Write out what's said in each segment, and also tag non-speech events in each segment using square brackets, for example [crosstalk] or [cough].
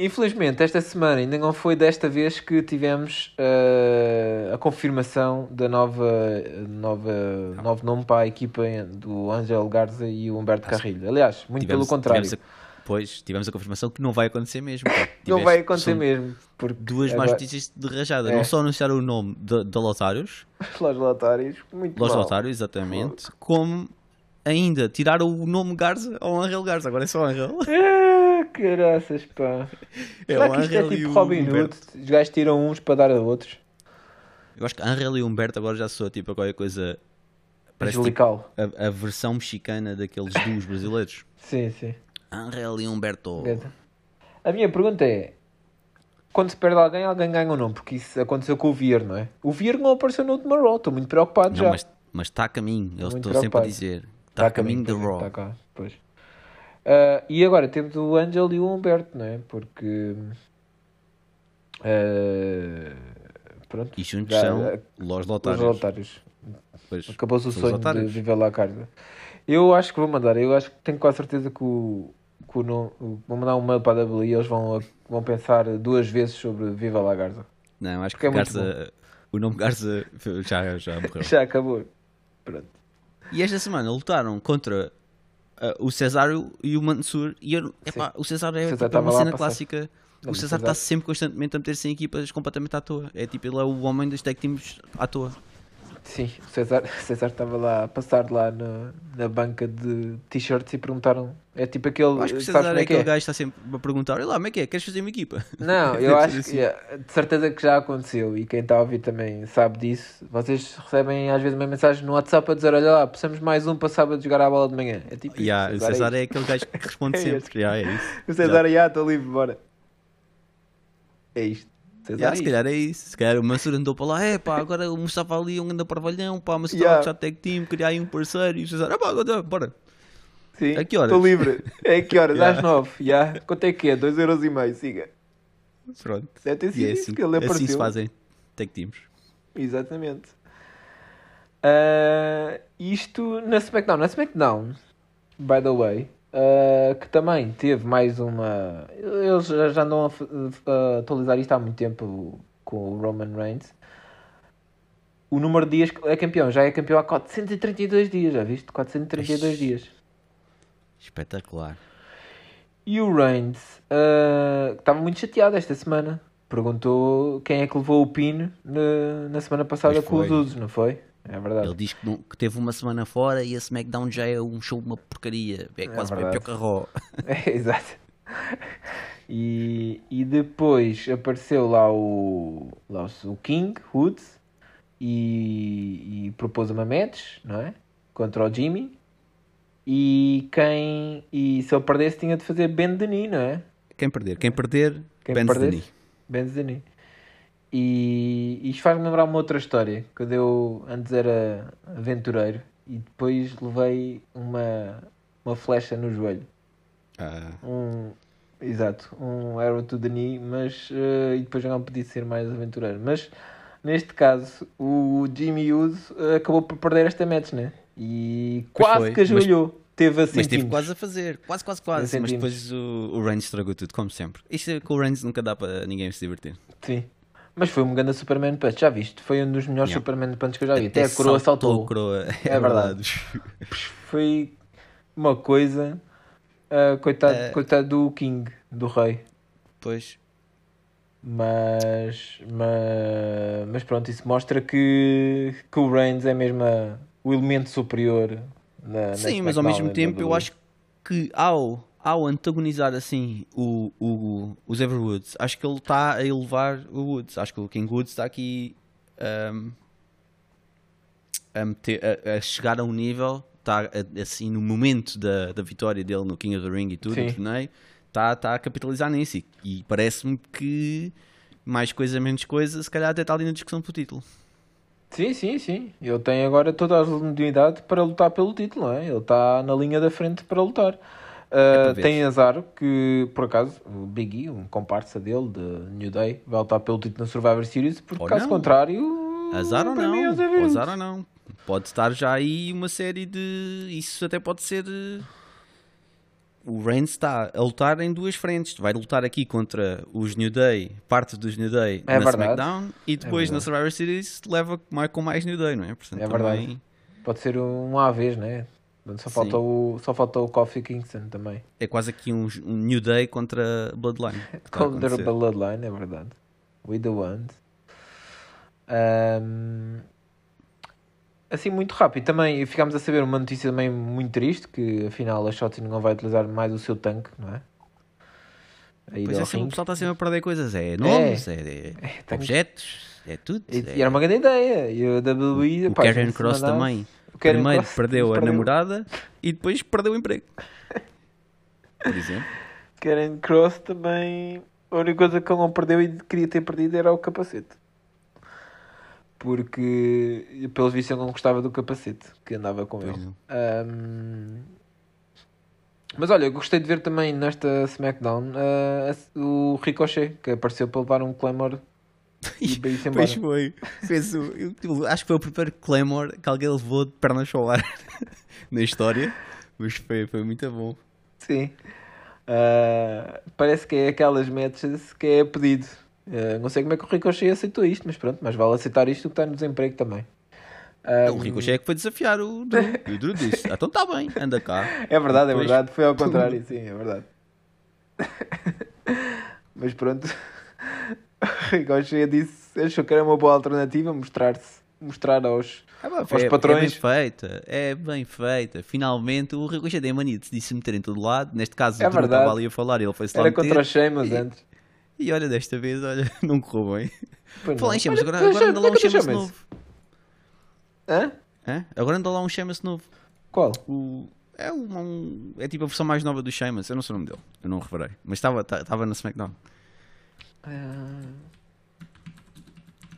Infelizmente, esta semana ainda não foi desta vez que tivemos uh, a confirmação da nova, nova novo nome para a equipa do Ângelo Garza e o Humberto Acho Carrilho. Aliás, muito tivemos, pelo contrário. Tivemos a, pois, tivemos a confirmação que não vai acontecer mesmo. [laughs] não vai acontecer mesmo. Porque duas agora... mais notícias de rajada. É. Não só anunciaram o nome da Lotários. [laughs] Los Lotários, muito Los Lotários, exatamente. Como ainda tiraram o nome Garza ao Angel Garza. Agora é só Angel. É, caraças, pá. É Será que isto é tipo Robin Hood? Os gajos tiram uns para dar a outros. Eu acho que Angel e Humberto agora já sou tipo a qualquer coisa. Parece tipo a, a, versão mexicana daqueles duos brasileiros. sim, sim. Angel e Humberto. A minha pergunta é: quando se perde alguém, alguém ganha ou não? Porque isso aconteceu com o Vier, não é? O Vier não apareceu no último Raw, estou muito preocupado não, já. Mas está a caminho, eu estou sempre a dizer. Está a caminho de Raw. Está cá, pois. Uh, e agora temos o Angel e o Humberto, não é? Porque. Uh, pronto. E juntos já, são Los Lotários. Los Lotários. Acabou-se o sonho de viver lá a carga. Eu acho que vou mandar, eu acho que tenho quase certeza que o. Que o vou mandar um mail para a W e eles vão, vão pensar duas vezes sobre Viva La Garza. Não, acho Porque que é Garza, o nome Garza já, já morreu. [laughs] já acabou. Pronto. E esta semana lutaram contra uh, o Cesário e o Mansur. E eu, epá, o Cesário é César tipo, uma cena clássica. Não, o Cesário está sempre constantemente a meter-se em equipas completamente à toa. É tipo, ele é o homem das tech teams à toa. Sim, o César, [laughs] o César estava lá a passar lá no, na banca de t-shirts e perguntaram. É tipo aquele. Acho que o César é, é aquele é? gajo que está sempre a perguntar: Olha lá, como é que é? Queres fazer uma equipa? [laughs] Não, eu acho assim. que yeah, de certeza que já aconteceu e quem está a ouvir também sabe disso. Vocês recebem às vezes uma mensagem no WhatsApp a dizer: Olha lá, precisamos mais um para sábado jogar a bola de manhã. É tipo. Yeah, isso, o César é, é, aquele gajo que [laughs] responde é sempre. yeah, é isso. O César, já, estou livre, bora. É isto. Yeah, se calhar é isso. Se calhar o Mansur andou para lá, é pá, agora o Mustafa ali um anda para valhão, pá, mas yeah. já tag team, queria aí um parceiro e o César, ah pá, agora, bora. Sim, a que horas? Estou livre. É que horas? [laughs] yeah. Às nove. Yeah. Quanto é que é? 2,5€, siga. Pronto. Deve ter sido é assim, que ele apareceu. Assim se fazem tag teams. Exatamente. Uh, isto na SmackDown. Na SmackDown, by the way, Uh, que também teve mais uma. Eles já andam a, atualizar isto há muito tempo com o Roman Reigns. O número de dias é campeão, já é campeão há 432 dias, já viste? 432 Ixi. dias. Espetacular. E o Reigns uh, estava muito chateado esta semana. Perguntou quem é que levou o pin na, na semana passada com os usos, não foi? É verdade. Ele diz que, não, que, teve uma semana fora e a SmackDown já é um show, uma porcaria. É, é quase é pior que a Raw. [laughs] É, exato. E, e depois apareceu lá o, lá o King Woods e, e propôs uma match, não é? Contra o Jimmy. E quem. E se ele perdesse, tinha de fazer Ben Denis, não é? Quem perder? Quem perder, quem Ben Denis. Ben Denis. E isto faz-me lembrar uma outra história. Quando eu antes era aventureiro e depois levei uma, uma flecha no joelho. Ah. Um, exato, um arrow to the knee, mas uh, e depois já não podia ser mais aventureiro. Mas neste caso, o Jimmy Hughes uh, acabou por perder esta match, né? E pois quase foi, que ajoelhou. Mas... Teve assim. Mas teve quase a fazer, quase, quase, quase. Mas depois o, o Reigns estragou tudo, como sempre. Isto é com o Reigns nunca dá para ninguém se divertir. Sim. Mas foi um grande Superman Punch, já viste? Foi um dos melhores yeah. Superman Punch que eu já vi. Até, Até a coroa saltou. A coroa. É, [laughs] é verdade. foi uma coisa. Uh, coitado, é... coitado do King, do rei. Pois. Mas, mas, mas pronto, isso mostra que, que o Reigns é mesmo a, o elemento superior na, Sim, mas ao mesmo tempo eu acho que ao ao antagonizar assim o, o, o Xavier Woods, acho que ele está a elevar o Woods. Acho que o King Woods está aqui um, a, meter, a, a, chegar a um nível, está assim no momento da, da vitória dele no King of the Ring e tudo, no torneio, está, está a capitalizar nisso. E, e parece-me que mais coisa, menos coisa, se calhar até está ali na discussão o título. Sim, sim, sim. Ele tem agora toda a legitimidade para lutar pelo título, não é? Ele está na linha da frente para lutar. Uh, é tem azar que, por acaso, o Big E, um comparsa dele de New Day, vai lutar pelo título na Survivor Series, porque ou caso não. contrário. Azar ou não? É azar ou não? Pode estar já aí uma série de. Isso até pode ser. Eh, o Reigns está a lutar em duas frentes. Vai lutar aqui contra os New Day, parte dos New Day É na verdade. SmackDown, e depois É na. Survivor Series leva mais, com mais New Day, não é? Portanto, É também- verdade. Pode ser um à vez, né? Só falta, o, só falta o Kofi Kingston também. É quase aqui um, um New Day contra Bloodline. Contra. Bloodline, é verdade. With the Ones. Ahm, assim, muito rápido. Também ficámos a saber uma notícia também muito triste, que afinal a Shotzi não vai utilizar mais o seu tanque, não é? A ida Pois é, sempre, o pessoal está sempre a perder coisas. É nomes, é, é tanques. objetos, é tudo. E, é- era uma grande ideia. E a WWE, O pá, Karen Cross também. Primeiro perdeu a namorada e depois perdeu o emprego. Por exemplo. Karen Cross também. A única coisa que ele não perdeu e queria ter perdido era o capacete. Porque, pelos vistos, ele não gostava do capacete que andava com Pois ele. Ahm, Mas olha, eu gostei de ver também nesta SmackDown ah, o Ricochet, que apareceu para levar um Claymore e veio-se embora. Pois foi. Fez o, eu- acho que foi o primeiro Claymore que alguém levou de pernas para o ar [laughs] na história. Mas foi, foi muito bom. Sim. Ah, parece que é aquelas matches que é pedido. Ah, não sei como é que o Ricochet aceitou isto, mas pronto, mas vale aceitar isto do que está no desemprego também. Ah, o Ricochet é que foi desafiar o Drew. E o Drew disse: "Ah, então está bem, anda cá. É verdade, é Depois- verdade. Foi ao contrário, sim, é verdade. [laughs] Mas pronto, [laughs] Ricochet disse, achou que era uma boa alternativa mostrar-se, mostrar aos, É, bem, aos é- patrões. É bem feita, é bem feita. Finalmente o Ricochet tem mania de se meter em todo lado. Neste caso, É o estava ali a falar e ele foi-se lá Era meter. contra os Sheamus e- antes. E olha, desta vez, olha, [laughs] não correu bem. Falar em Sheamus, agora, agora anda lá um é que eu Sheamus novo. Hã? Hã? Agora anda lá um Sheamus novo. Qual? O... É, um, um- é tipo a versão mais nova do Sheamus. Eu não sei o nome dele, eu não o reparei. Mas estava estava na SmackDown. Ah,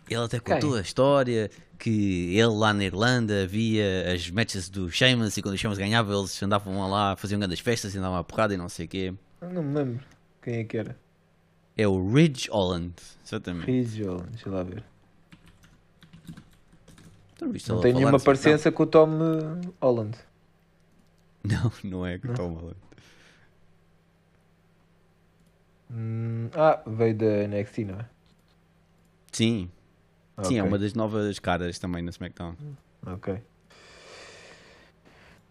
Ele até contou a história que ele lá na Irlanda via as matches do Sheamus e quando o Sheamus ganhava eles andavam lá, faziam grandes festas e andavam à porrada e não sei o quê. não me lembro quem é que era. É o Ridge Holland, exatamente. Rizzo, deixa lá ver. Então, Não tem falar nenhuma na SmackDown? parecença com o Tom eh, Holland. Não, não é que o Tom Holland. Hum, ah, veio da NXT, não é? Sim, sim, é uma das novas caras também na SmackDown. Ok.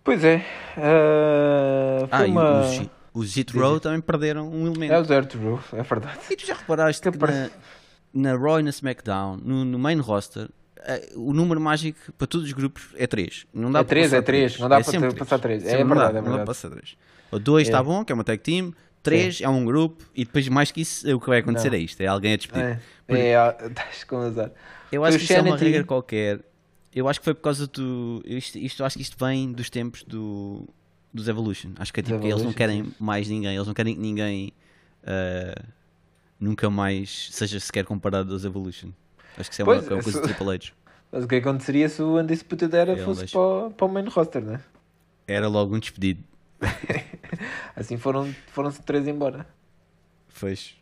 Pois é. ah, Ah, foi e uma... os, os Diz Row também perderam um elemento. É o Zero to Roof, é verdade. E tu já reparaste Que que na, na Raw e na SmackDown, no, no main roster, eh, o número mágico para todos os grupos é 3. Não dá É para três, passar é três. três. Não dá para sempre ter- passar três. É Sempre não verdade, é Não dá verdade. para passar 3. O 2 está É. bom, que é uma tag team. 3 é um grupo. E depois, mais que isso, o que vai acontecer Não. é isto: é alguém a despedir. É, Por- é, [laughs] estás com azar. Eu acho que isso é uma regra qualquer. Eu acho que foi por causa do. Isto, isto, acho que isto vem dos tempos do, dos Evolution. Acho que é tipo que eles não querem mais ninguém. Eles não querem que ninguém ah, nunca mais seja sequer comparado aos Evolution. Acho que isso é uma, Pois, uma coisa de Triple H. Mas o que aconteceria se o Undisputed Era fosse para, o- para o main roster, né? Era logo um despedido. [laughs] [laughs] Assim foram, foram-se três embora. Fez.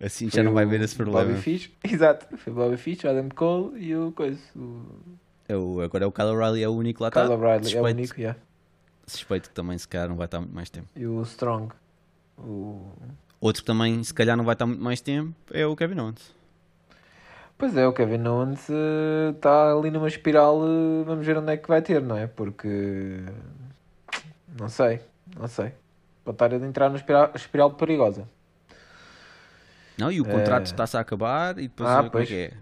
Assim Foi já não vai o haver esse problema. Bobby Fish, [laughs] exato. Foi Bobby Fish, o Adam Cole e o coisa. O É o, agora é o Kyle O'Reilly, é o único lá está. Kyle O'Reilly, é o Suspeito, único, yeah. suspeito que também se calhar não vai estar muito mais tempo. E o Strong. O... Outro que também se calhar não vai estar muito mais tempo é o Kevin Owens. Pois é, o Kevin Owens eh, está ali numa espiral. eh, vamos ver onde é que vai ter, não é? Porque. Não sei, não sei. Pode estar a entrar na espiral, espiral perigosa. Não, e o contrato é... está-se a acabar e depois ah, eh, é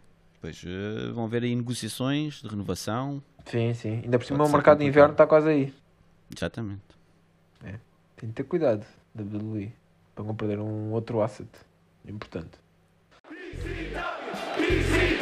pois. é uh, vão haver aí negociações de renovação. Sim, sim. Ainda por cima o mercado de inverno está quase aí. Exatamente. É. Tem de ter cuidado, WWE, para não perder um outro asset importante. PCW, PCW.